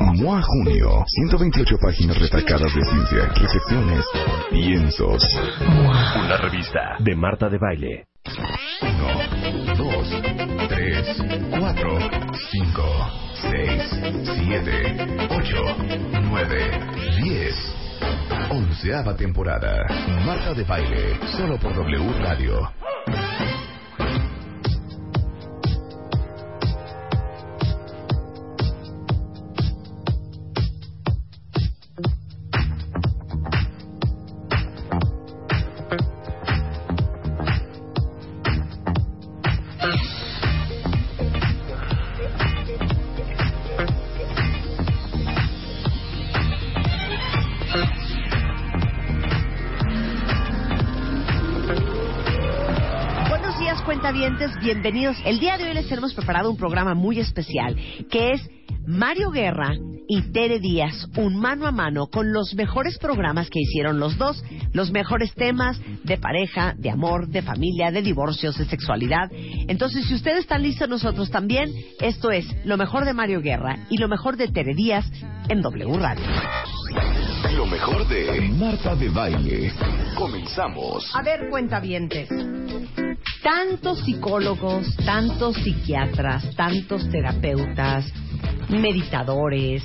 MOA Junio, 128 páginas retacadas de ciencia, recepciones, piensos. Una revista de Marta de Baile. 1, 2, 3, 4, 5, 6, 7, 8, 9, 10. Onceava temporada. Marta de Baile, solo por W Radio. Buenos días, cuentavientes, bienvenidos. El día de hoy les tenemos preparado un programa muy especial, que es Mario Guerra y Tere Díaz, un mano a mano con los mejores programas que hicieron los dos, los mejores temas de pareja, de amor, de familia, de divorcios, de sexualidad. Entonces, si ustedes están listos, nosotros también. Esto es lo mejor de Mario Guerra y lo mejor de Tere Díaz en W Radio. Lo mejor de Marta de Baile. Comenzamos. A ver, cuentavientes. Tantos psicólogos, tantos psiquiatras, tantos terapeutas, meditadores,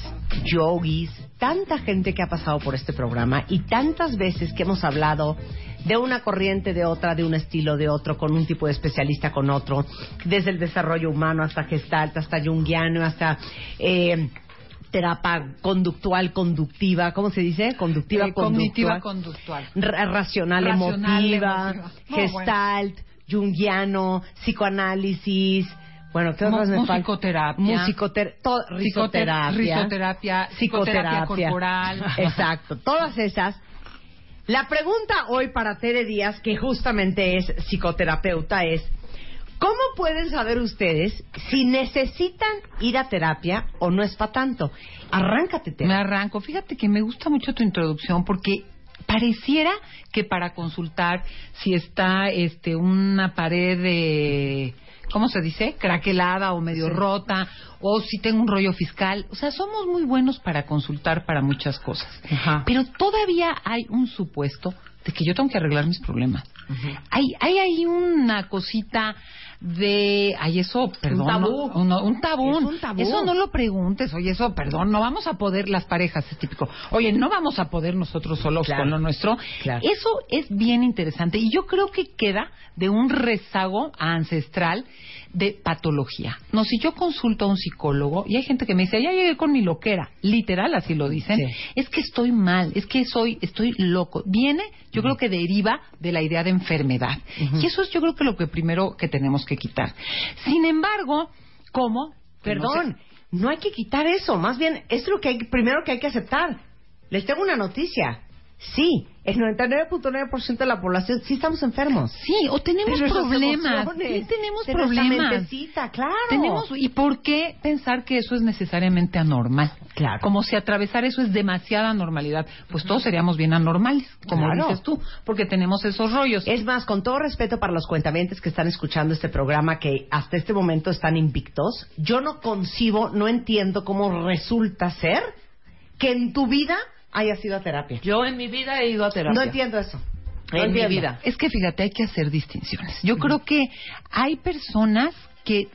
yogis, tanta gente que ha pasado por este programa y tantas veces que hemos hablado de una corriente, de otra, de un estilo, de otro, con un tipo de especialista, con otro, desde el desarrollo humano hasta gestalt, hasta junguiano, hasta... Eh, terapia conductual, conductiva, ¿cómo se dice? Conductiva, Eh, conductual. cognitiva conductual. Ra- racional, Racional, emotiva, emotiva. Gestalt, junguiano, psicoanálisis, bueno, ¿qué otras me faltan? musicoterapia. Musicoter to- Psicoter- risoterapia, risoterapia, psicoterapia corporal. Exacto, todas esas. La pregunta hoy para Tere Díaz, que justamente es psicoterapeuta, es ¿cómo pueden saber ustedes si necesitan ir a terapia o no es para tanto? Arráncate, Tere. Me arranco. Fíjate que me gusta mucho tu introducción porque pareciera que para consultar si está este una pared de ¿cómo se dice? craquelada o medio rota o si tengo un rollo fiscal, o sea, somos muy buenos para consultar para muchas cosas. Ajá. Pero todavía hay un supuesto de que yo tengo que arreglar mis problemas. Hay hay ahí una cosita de ay eso, perdón, tabú. no- no, un tabú. Es un tabú. Eso no lo preguntes, oye, eso, perdón, no vamos a poder, las parejas, es típico, oye, no vamos a poder nosotros solos Claro. con lo nuestro. Claro. Eso es bien interesante y yo creo que queda de un rezago ancestral de patología. No, si yo consulto a un psicólogo y hay gente que me dice, ya llegué con mi loquera, literal, así lo dicen, Sí. es que estoy mal, es que soy, estoy loco. Viene, yo creo que deriva de la idea de enfermedad. Y eso es yo creo que lo que primero que tenemos que quitar. Sin embargo, ¿cómo? Que no Perdón, no hay que quitar eso. Más bien, es lo que hay, primero que hay que aceptar. Les tengo una noticia. Sí, el 99.9% de la población sí estamos enfermos. Sí, o tenemos Pero problemas. Sí, tenemos nuestra problemas. claro. Tenemos, ¿Y por qué pensar que eso es necesariamente anormal? Claro. Como si atravesar eso es demasiada normalidad. Pues todos seríamos bien anormales, como Claro. dices tú, porque tenemos esos rollos. Es más, con todo respeto para los cuentamientos que están escuchando este programa, que hasta este momento están invictos, yo no concibo, no entiendo cómo resulta ser que en tu vida hayas ido a terapia. Yo en mi vida he ido a terapia. No entiendo eso. No En mi vida. Es que fíjate, hay que hacer distinciones. Yo creo que hay personas que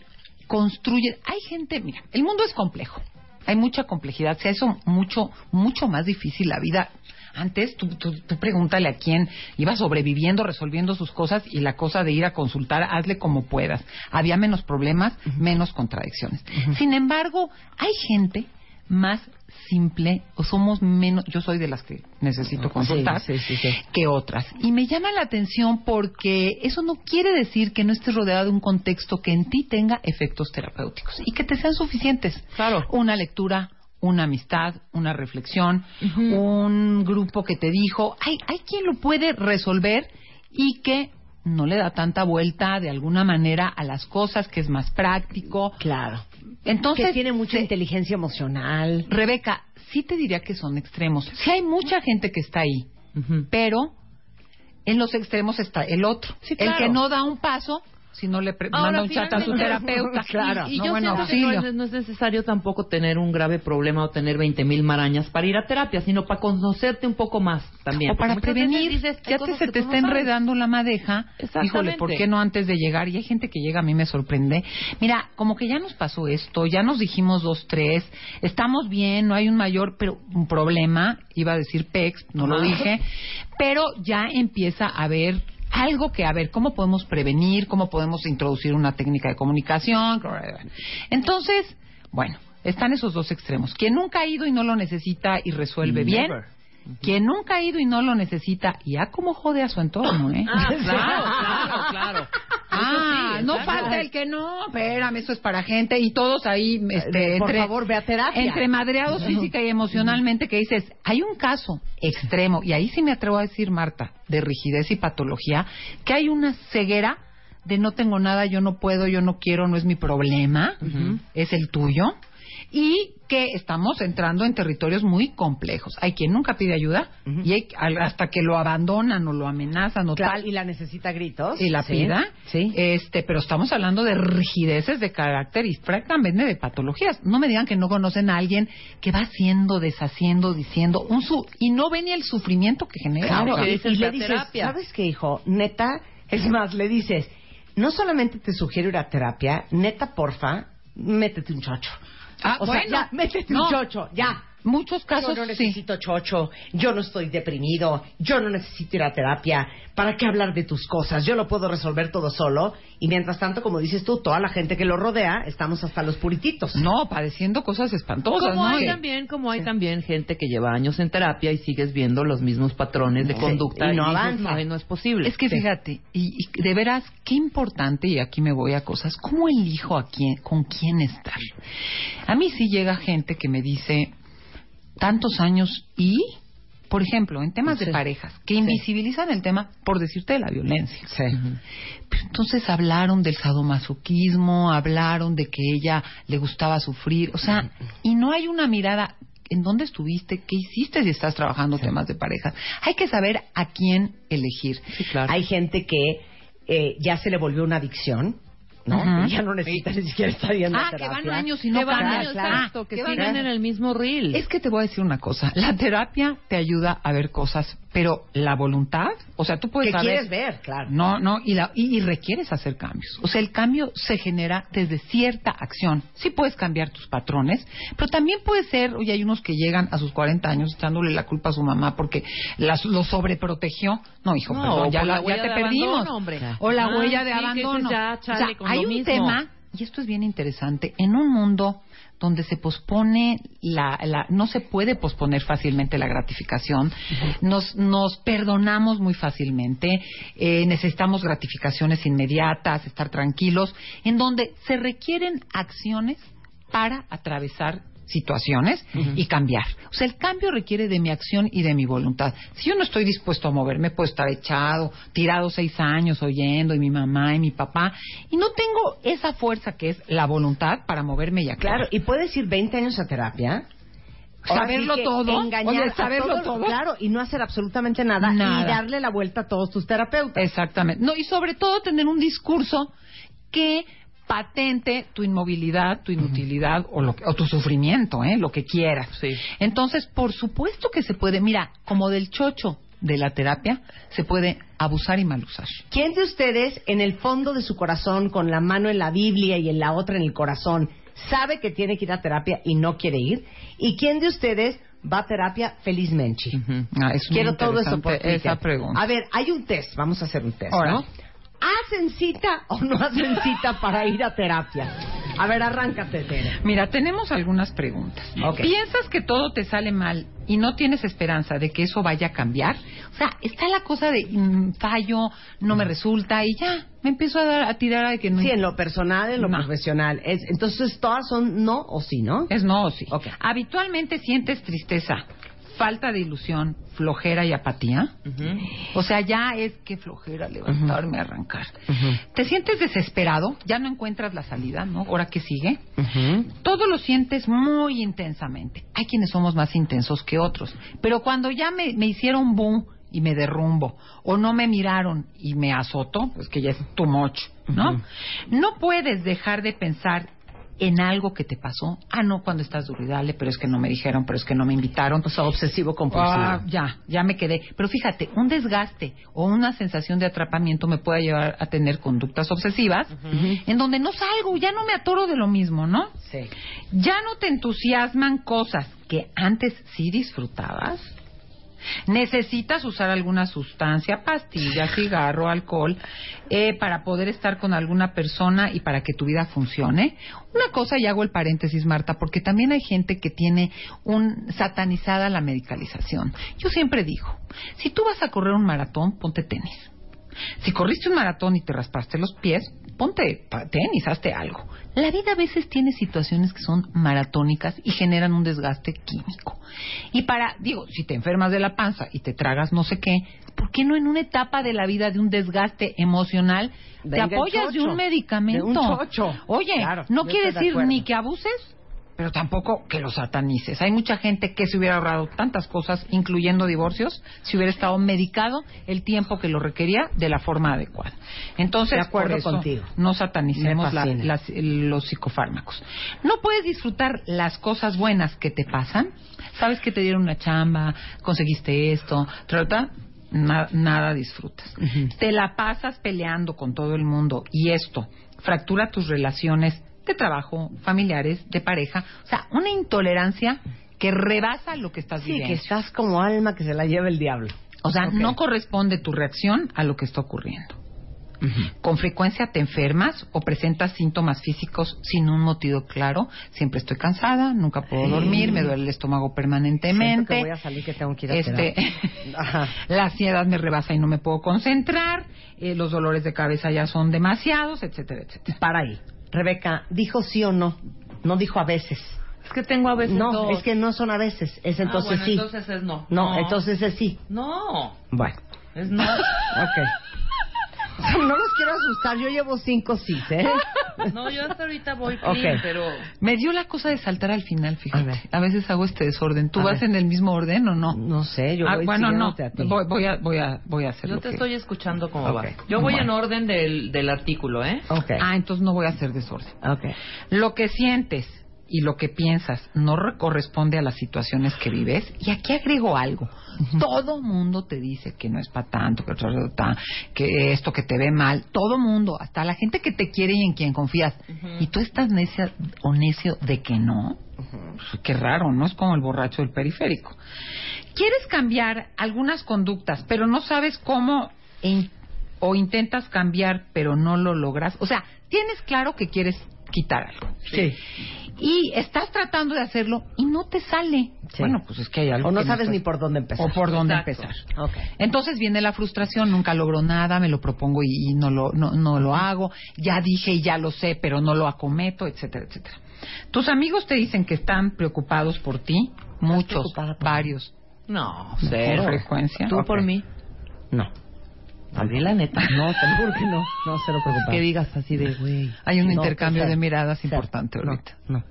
construyen, hay gente, mira, el mundo es complejo, hay mucha complejidad, se ha hecho mucho, mucho más difícil la vida. Antes, tú, tú, tú pregúntale a quién iba sobreviviendo, resolviendo sus cosas y la cosa de ir a consultar, hazle como puedas. Había menos problemas, menos contradicciones. Sin embargo, hay gente más simple o somos menos, yo soy de las que necesito consultar sí, sí, sí. que otras. Y me llama la atención porque eso no quiere decir que no estés rodeado de un contexto que en ti tenga efectos terapéuticos y que te sean suficientes. Claro. Una lectura, una amistad, una reflexión, un grupo que te dijo, hay, hay quien lo puede resolver y que no le da tanta vuelta de alguna manera a las cosas, que es más práctico. Claro. Entonces, que tiene mucha se- inteligencia emocional. Rebeca, sí te diría que son extremos. Sí hay mucha gente que está ahí, pero en los extremos está el otro. Sí, El claro. que no da un paso si no le pre- Ahora, manda un chat a su terapeuta. Claro. Y, y no, yo bueno, siento que no es, no es necesario tampoco tener un grave problema o tener 20 mil marañas para ir a terapia, sino para conocerte un poco más también. O para Muchas prevenir, dices, ya te, se te no está enredando la madeja. Híjole, ¿por qué no antes de llegar? Y hay gente que llega, a mí me sorprende. Mira, como que ya nos pasó esto, ya nos dijimos dos, tres, estamos bien, no hay un mayor pero un problema, iba a decir PEX, no lo dije, pero ya empieza a haber algo que a ver cómo podemos prevenir, cómo podemos introducir una técnica de comunicación. Entonces, bueno, están esos dos extremos. Quien nunca ha ido y no lo necesita y resuelve bien, Quien nunca ha ido y no lo necesita ya como jode a su entorno, ¿eh? Ah, claro, claro, claro. Ah, sí, no falta el que no, espérame, eso es para gente y todos ahí, este, Por entre, favor, ve a terapia. entre madreados física y emocionalmente que dices, hay un caso extremo, y ahí sí me atrevo a decir, Marta, de rigidez y patología, que hay una ceguera de no tengo nada, yo no puedo, yo no quiero, no es mi problema, es el tuyo, y que estamos entrando en territorios muy complejos. Hay quien nunca pide ayuda y hay, al- hasta que lo abandonan o lo amenazan o Claro, tal y la necesita gritos. y la Sí, pida. Sí. Este, pero estamos hablando de rigideces de carácter y francamente de patologías. No me digan que no conocen a alguien que va haciendo, deshaciendo, diciendo un su y no ve ni el sufrimiento que genera. Claro, que y, dices y le dices, terapia. ¿sabes qué, hijo? Neta, es más, le dices, no solamente te sugiero ir a terapia, neta, porfa, métete un chocho. Ah, o sea, bueno. ya, métete No. un chocho, ya. Muchos casos yo no sí. necesito chocho, yo no estoy deprimido, yo no necesito ir a terapia. ¿Para qué hablar de tus cosas? Yo lo puedo resolver todo solo. Y mientras tanto, como dices tú, toda la gente que lo rodea, estamos hasta los purititos. No, padeciendo cosas espantosas, Como ¿no? hay también, como hay también gente que lleva años en terapia y sigues viendo los mismos patrones de Sí, conducta y no avanza. no, no es posible. Es que Sí. fíjate, y, y de veras, qué importante, y aquí me voy a cosas, ¿cómo elijo a quién, con quién estar? A mí sí llega gente que me dice, tantos años y, por ejemplo, en temas de Sí. parejas, que invisibilizan el tema, por decirte, de la violencia. Sí. Pero entonces hablaron del sadomasoquismo, hablaron de que ella le gustaba sufrir, o sea, y no hay una mirada en dónde estuviste, qué hiciste si estás trabajando temas de pareja. Hay que saber a quién elegir. Sí, claro. Hay gente que eh, ya se le volvió una adicción, ¿no? Ya no necesita ni siquiera estar yendo a Ah, que terapia. van años y no van años, claro. exacto, que que van siguen en el mismo reel. Es que te voy a decir una cosa, la terapia te ayuda a ver cosas, pero la voluntad, o sea, tú puedes que saber quieres ver, claro. No, no, y, la- y, y requieres hacer cambios. O sea, el cambio se genera desde cierta acción. Sí puedes cambiar tus patrones, pero también puede ser, oye, hay unos que llegan a sus 40 años echándole la culpa a su mamá porque las, lo sobreprotegió. No, hijo, No, perdón, ya, la, la ya te perdimos. abandono, hombre. O la Ah, huella de sí, abandono. ya, chale, o sea, hay un mismo. tema, y esto es bien interesante, en un mundo donde se pospone la, la- no se puede posponer fácilmente la gratificación, nos, nos perdonamos muy fácilmente, eh, necesitamos gratificaciones inmediatas, estar tranquilos, en donde se requieren acciones para atravesar situaciones y cambiar. O sea, el cambio requiere de mi acción y de mi voluntad. Si yo no estoy dispuesto a moverme, puedo estar echado, tirado seis años oyendo, y mi mamá y mi papá, y no tengo esa fuerza que es la voluntad para moverme y actuar. Claro, y puedes ir 20 años a terapia. Saberlo sí todo. Engañar Oye, saberlo todo. Claro, y no hacer absolutamente nada, Nada. y darle la vuelta a todos tus terapeutas. Exactamente. No, y sobre todo tener un discurso que patente tu inmovilidad, tu inutilidad o, lo que- o tu sufrimiento, ¿eh? lo que quieras. Sí. Entonces, por supuesto que se puede, mira, como del chocho de la terapia, se puede abusar y mal usar. ¿Quién de ustedes, en el fondo de su corazón, con la mano en la Biblia y en la otra en el corazón, sabe que tiene que ir a terapia y no quiere ir? ¿Y quién de ustedes va a terapia felizmente? Ah, es muy Quiero todo eso por interesante Twitter. esa pregunta. A ver, hay un test, vamos a hacer un test, Ahora. ¿no? ¿Hacen cita o no hacen cita para ir a terapia? A ver, arráncate, Tere. Mira, tenemos algunas preguntas. ¿Piensas que todo te sale mal y no tienes esperanza de que eso vaya a cambiar? O sea, está la cosa de mm, fallo, no me resulta y ya, me empiezo a, dar, a tirar a que no. Sí, en lo personal, en lo No. profesional. Es, entonces, todas son no o sí, ¿no? Es no o sí. Ok. Habitualmente sientes tristeza, falta de ilusión, flojera y apatía. O sea, ya es que flojera levantarme, arrancar. Te sientes desesperado, ya no encuentras la salida, ¿no? Ahora que sigue. Todo lo sientes muy intensamente. Hay quienes somos más intensos que otros. Pero cuando ya me, me hicieron boom y me derrumbo, o no me miraron y me azoto, pues que ya es too much, ¿no? No puedes dejar de pensar en algo que te pasó. Ah, no, cuando estás duro y dale, pero es que no me dijeron, pero es que no me invitaron. O sea, obsesivo compulsivo. Ah, ya, ya me quedé. Pero fíjate, un desgaste o una sensación de atrapamiento me puede llevar a tener conductas obsesivas en donde no salgo, ya no me atoro de lo mismo, ¿no? Sí. Ya no te entusiasman cosas que antes sí disfrutabas. Necesitas usar alguna sustancia, pastilla, cigarro, alcohol, eh, para poder estar con alguna persona y para que tu vida funcione. Una cosa, y hago el paréntesis, Marta, porque también hay gente que tiene un satanizada la medicalización. Yo siempre digo, si tú vas a correr un maratón, ponte tenis. Si corriste un maratón y te raspaste los pies, ponte tenis, hazte algo. La vida a veces tiene situaciones que son maratónicas y generan un desgaste químico. Y para, digo, si te enfermas de la panza y te tragas no sé qué, ¿por qué no en una etapa de la vida de un desgaste emocional te Venga apoyas de un medicamento? de un chocho. Oye, Claro, no quiere de decir ni que abuses, pero tampoco que lo satanices. Hay mucha gente que se hubiera ahorrado tantas cosas, incluyendo divorcios, si hubiera estado medicado el tiempo que lo requería de la forma adecuada. Entonces, De acuerdo por eso, contigo. no satanicemos la- las- los psicofármacos. No puedes disfrutar las cosas buenas que te pasan. Sabes que te dieron una chamba, conseguiste esto, trata na- nada disfrutas. Te la pasas peleando con todo el mundo y esto fractura tus relaciones de trabajo, familiares, de pareja. O sea, una intolerancia que rebasa lo que estás Sí, viviendo. que estás como alma que se la lleva el diablo. O sea, no corresponde tu reacción a lo que está ocurriendo. Con frecuencia te enfermas o presentas síntomas físicos sin un motivo claro. Siempre estoy cansada, nunca puedo dormir, me duele el estómago permanentemente. que voy a salir que tengo que ir a Este, la ansiedad me rebasa y no me puedo concentrar, eh, los dolores de cabeza ya son demasiados, etcétera, etcétera. Para ahí. Rebeca, ¿dijo sí o no? No dijo a veces. Es que tengo a veces No, dos. es que no son a veces. Es entonces ah, bueno, sí. entonces es no. No, entonces es sí. No, Bueno, es no. ok. No los quiero asustar, yo llevo cinco sí, ¿eh? No, yo hasta ahorita voy clean, pero... Me dio la cosa de saltar al final, fíjate. A ver. A, veces hago este desorden. ¿Tú A vas ver. en el mismo orden o no? No sé, yo Ah, voy bueno, no. siguiéndote a ti. Voy, voy a, voy a, voy a hacer Yo te que- estoy escuchando cómo Ok. va. Yo voy Bueno. en orden del, del artículo, ¿eh? Ok, Ah, entonces no voy a hacer desorden. ok. Lo que sientes y lo que piensas no re- corresponde a las situaciones que vives. Y aquí agrego algo. Todo mundo te dice que no es para tanto, que, esto que te ve mal. Todo mundo, hasta la gente que te quiere y en quien confías. Y tú estás necia o necio de que no. Pues, Qué raro, ¿no? Es como el borracho del periférico. Quieres cambiar algunas conductas, pero no sabes cómo e in- o intentas cambiar, pero no lo logras. O sea, tienes claro que quieres quitar algo. Sí. Y estás tratando de hacerlo y no te sale. Sí. Bueno, pues es que hay algo O no que sabes ni por dónde empezar. o por dónde Exacto. empezar. Ok. Entonces viene la frustración, nunca logro nada, me lo propongo y, y no, lo, no, no lo hago, ya dije y ya lo sé, pero no lo acometo, etcétera, etcétera. Tus amigos te dicen que están preocupados por ti, muchos, por varios, No, con cero. frecuencia. Tú por mí. No. Di la neta. No, juro que no. No, cero preocupado. Que digas así de, güey. Hay un No, intercambio cero. de miradas Cero. importante No, ahorita. No.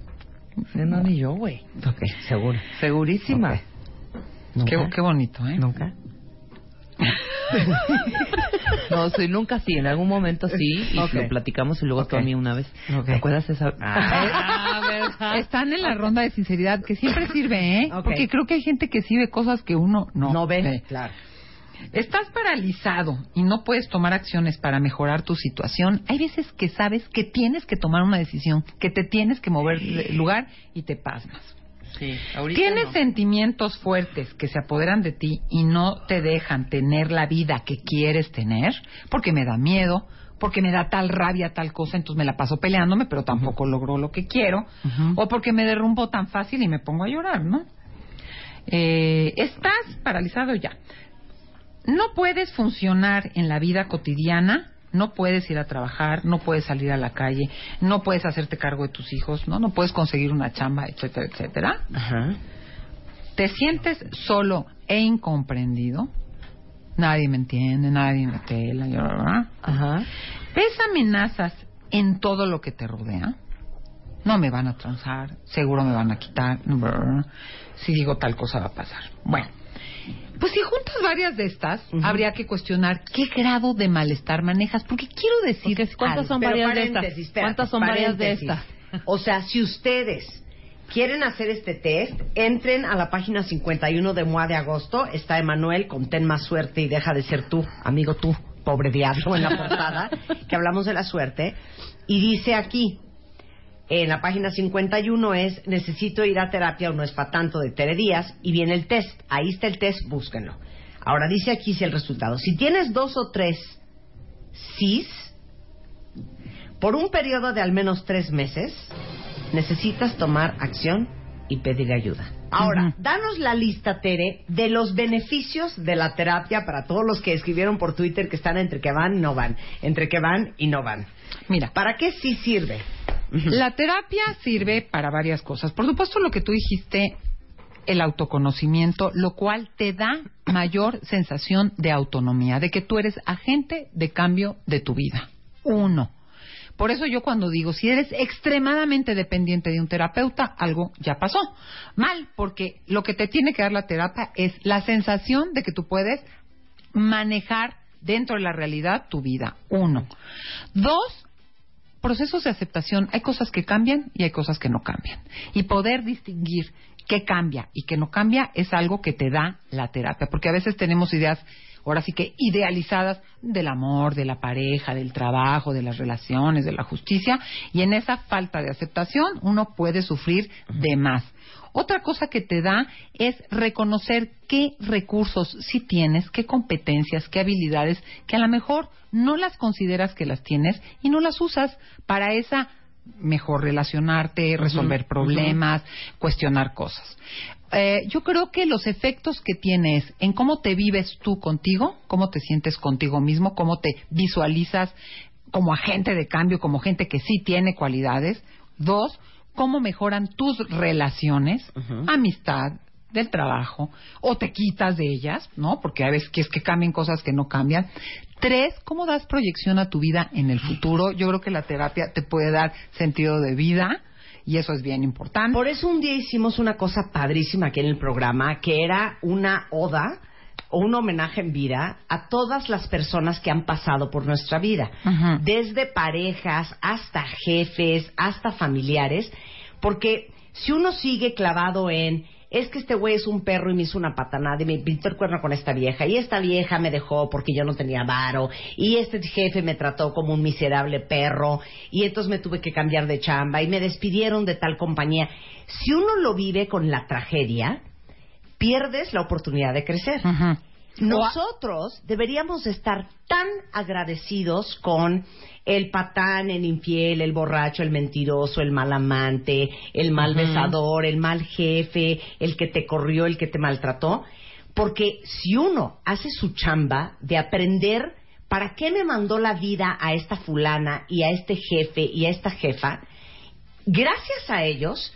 No, ni yo, güey. Ok, seguro. Segurísima. Ok. ¿Nunca? Qué, qué bonito, ¿eh? ¿Nunca? No, soy nunca sí. En algún momento sí. Y Ok. lo platicamos y luego Ok. tú a mí una vez. Ok. ¿Te acuerdas esa? Ah, ¿verdad? Están en la ronda de sinceridad, que siempre sirve, ¿eh? Porque creo que hay gente que sí ve cosas que uno no, No, ve. ve. Claro. Estás paralizado y no puedes tomar acciones para mejorar tu situación. Hay veces que sabes que tienes que tomar una decisión, que te tienes que mover de lugar y te pasmas. Sí, Tienes no. sentimientos fuertes que se apoderan de ti y no te dejan tener la vida que quieres tener, porque me da miedo, porque me da tal rabia tal cosa, entonces me la paso peleándome, pero tampoco logro lo que quiero, o porque me derrumbo tan fácil y me pongo a llorar, ¿no? Eh, estás paralizado ya. No puedes funcionar en la vida cotidiana, no puedes ir a trabajar, no puedes salir a la calle, no puedes hacerte cargo de tus hijos, ¿no? No puedes conseguir una chamba, etcétera, etcétera. Ajá. Te sientes solo e incomprendido. Nadie me entiende, nadie me pela, ¿verdad? Ajá. ¿Ves amenazas en todo lo que te rodea? No me van a transar, seguro me van a quitar. Si digo tal cosa va a pasar. Bueno, pues si juntas varias de estas, habría que cuestionar qué grado de malestar manejas, porque quiero decir ¿Cuántas son varias de estas? espérate, ¿Cuántas son varias de estas? O sea, si ustedes quieren hacer este test, entren a la página 51 de MOA de agosto. Está Emanuel con Ten Más Suerte y deja de ser tú, amigo tú, pobre diablo, en la portada, que hablamos de la suerte. Y dice aquí, en la página 51 es necesito ir a terapia o no es para tanto de Tere Díaz y viene el test. Ahí está el test, búsquenlo. Ahora dice aquí si el resultado. Si tienes dos o tres cis, por un periodo de al menos tres meses, necesitas tomar acción y pedir ayuda. Ahora, danos la lista, Tere, de los beneficios de la terapia para todos los que escribieron por Twitter que están entre que van y no van, entre que van y no van. Mira, ¿Para qué sí sirve? La terapia sirve para varias cosas. Por supuesto, lo que tú dijiste, el autoconocimiento, lo cual te da mayor sensación de autonomía, de que tú eres agente de cambio de tu vida. Uno. Por eso yo cuando digo, si eres extremadamente dependiente de un terapeuta, algo ya pasó. Mal, porque lo que te tiene que dar la terapia es la sensación de que tú puedes manejar dentro de la realidad tu vida. Uno. Dos, procesos de aceptación, hay cosas que cambian y hay cosas que no cambian. Y poder distinguir qué cambia y qué no cambia es algo que te da la terapia, porque a veces tenemos ideas, ahora sí que idealizadas del amor, de la pareja, del trabajo, de las relaciones, de la justicia, y en esa falta de aceptación uno puede sufrir de más. Otra cosa que te da es reconocer qué recursos sí tienes, qué competencias, qué habilidades, que a lo mejor no las consideras que las tienes y no las usas para esa mejor relacionarte, resolver problemas, cuestionar cosas. Eh, yo creo que los efectos que tienes en cómo te vives tú contigo, cómo te sientes contigo mismo, cómo te visualizas como agente de cambio, como gente que sí tiene cualidades. Dos, cómo mejoran tus relaciones, amistad, del trabajo, o te quitas de ellas, ¿no? Porque a veces que es que cambien cosas que no cambian. Tres, cómo das proyección a tu vida en el futuro. Yo creo que la terapia te puede dar sentido de vida y eso es bien importante. Por eso un día hicimos una cosa padrísima aquí en el programa, que era una oda o un homenaje en vida a todas las personas que han pasado por nuestra vida, desde parejas hasta jefes, hasta familiares, porque si uno sigue clavado en es que este güey es un perro y me hizo una patanada y me pintó el cuerno con esta vieja y esta vieja me dejó porque yo no tenía varo y este jefe me trató como un miserable perro y entonces me tuve que cambiar de chamba y me despidieron de tal compañía. Si uno lo vive con la tragedia, pierdes la oportunidad de crecer. Nosotros deberíamos estar tan agradecidos con el patán, el infiel, el borracho, el mentiroso, el mal amante, el mal besador, el mal jefe, el que te corrió, el que te maltrató, porque si uno hace su chamba de aprender para qué me mandó la vida a esta fulana y a este jefe y a esta jefa, gracias a ellos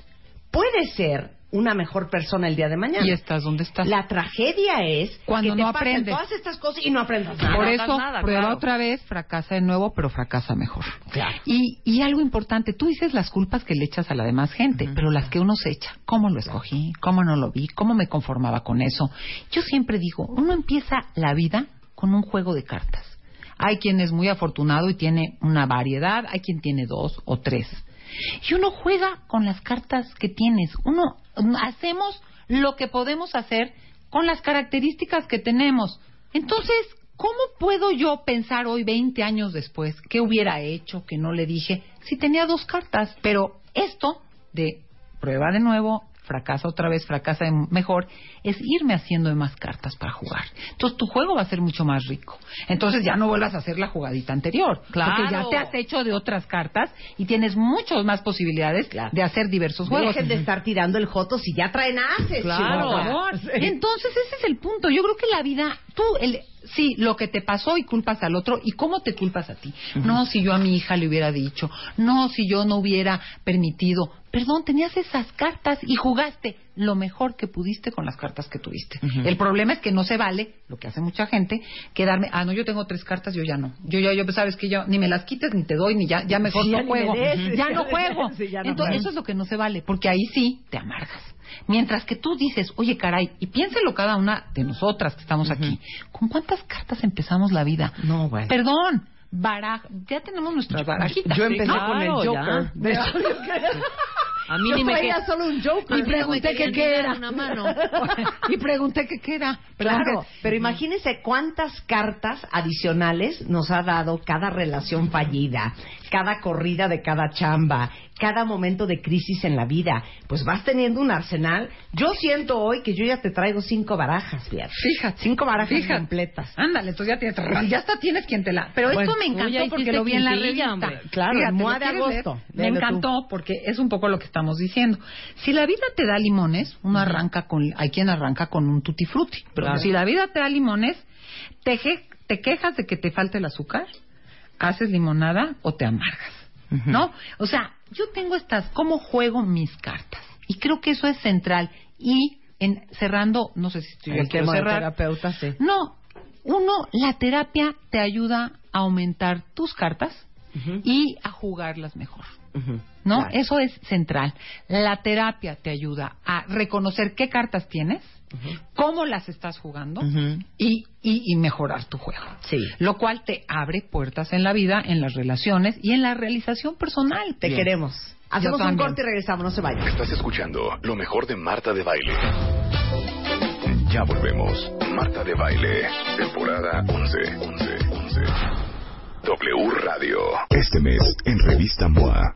puede ser una mejor persona el día de mañana. Y estás donde estás. La tragedia es Cuando que te no pasen aprendes. todas estas cosas y no aprendas nada. Por eso, nada, prueba claro. otra vez, fracasa de nuevo, pero fracasa mejor. Claro. Y, y algo importante, tú dices las culpas que le echas a la demás gente, pero las que uno se echa, ¿cómo lo escogí? ¿Cómo no lo vi? ¿Cómo me conformaba con eso? Yo siempre digo, uno empieza la vida con un juego de cartas. Hay quien es muy afortunado y tiene una variedad, hay quien tiene dos o tres. Y uno juega con las cartas que tienes. Uno hacemos lo que podemos hacer con las características que tenemos. Entonces, ¿cómo puedo yo pensar hoy, 20 años después, qué hubiera hecho, que no le dije, si tenía dos cartas? Pero esto de prueba de nuevo, fracasa otra vez, fracasa mejor, es irme haciendo de más cartas para jugar. Entonces tu juego va a ser mucho más rico. Entonces ya no vuelvas a hacer la jugadita anterior. Claro. Porque ya te has hecho de otras cartas y tienes muchas más posibilidades Claro. de hacer diversos juegos. Dejen de estar tirando el joto si ya traen haces. Claro. Chihuahua. Por favor. Entonces, ese es el punto. Yo creo que la vida, tú, el, sí, lo que te pasó y culpas al otro, y cómo te culpas a ti. No, si yo a mi hija le hubiera dicho, no, si yo no hubiera permitido. Perdón, tenías esas cartas y jugaste lo mejor que pudiste con las cartas que tuviste. El problema es que no se vale, lo que hace mucha gente, quedarme, ah, no, yo tengo tres cartas, yo ya no. Yo ya, yo, sabes que yo ni me las quites ni te doy, ni ya, ya mejor Sí, no me juego. Ya ya no juego. des, sí, ya no Entonces, juego. eso es lo que no se vale, porque ahí sí te amargas. Mientras que tú dices, oye, caray, y piénselo cada una de nosotras que estamos aquí, ¿con cuántas cartas empezamos la vida? No, bueno. Perdón, baraj ya tenemos nuestras barajitas. Yo empecé claro, con el Joker. A mí yo ni me que- solo un Joker. Y pregunté que qué era. Una mano. y pregunté que qué era. Claro, pero imagínense cuántas cartas adicionales nos ha dado cada relación fallida, cada corrida de cada chamba, cada momento de crisis en la vida. Pues vas teniendo un arsenal. Yo siento hoy que yo ya te traigo cinco barajas, fíjate. Fíjate. Cinco barajas Fíjate. completas. Ándale, entonces ya tienes, ya hasta tienes quien te la. Pero Bueno, esto me tú encantó porque lo vi en la revista. hombre. Claro, Fíjate, MOA ¿lo de agosto. Me tú. encantó porque es un poco lo que estamos diciendo. Si la vida te da limones, uno arranca con, hay quien arranca con un tutti frutti. Pero Claro. si la vida te da limones, te, quejas de que te falte el azúcar, haces limonada o te amargas. ¿No? O sea, yo tengo estas, ¿cómo juego mis cartas? Y creo que eso es central. Y en, cerrando, no sé si estoy El tema de cerrar. terapeuta, sí. No, uno, la terapia te ayuda a aumentar tus cartas y a jugarlas mejor. ¿No? claro. Eso es central. La terapia te ayuda a reconocer qué cartas tienes, cómo las estás jugando y, y, y mejorar tu juego. Sí. Lo cual te abre puertas en la vida, en las relaciones y en la realización personal. Te queremos. Hacemos un corte y regresamos, no se vayan. Estás escuchando lo mejor de Marta de Baile. Ya volvemos. Marta de Baile, temporada 11. 11, 11. W Radio. Este mes, en Revista MOA.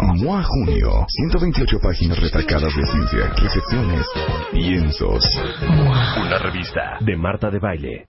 MOA Junio, 128 páginas retacadas de ciencia, recepciones, lienzos. Una revista de Marta de Baile.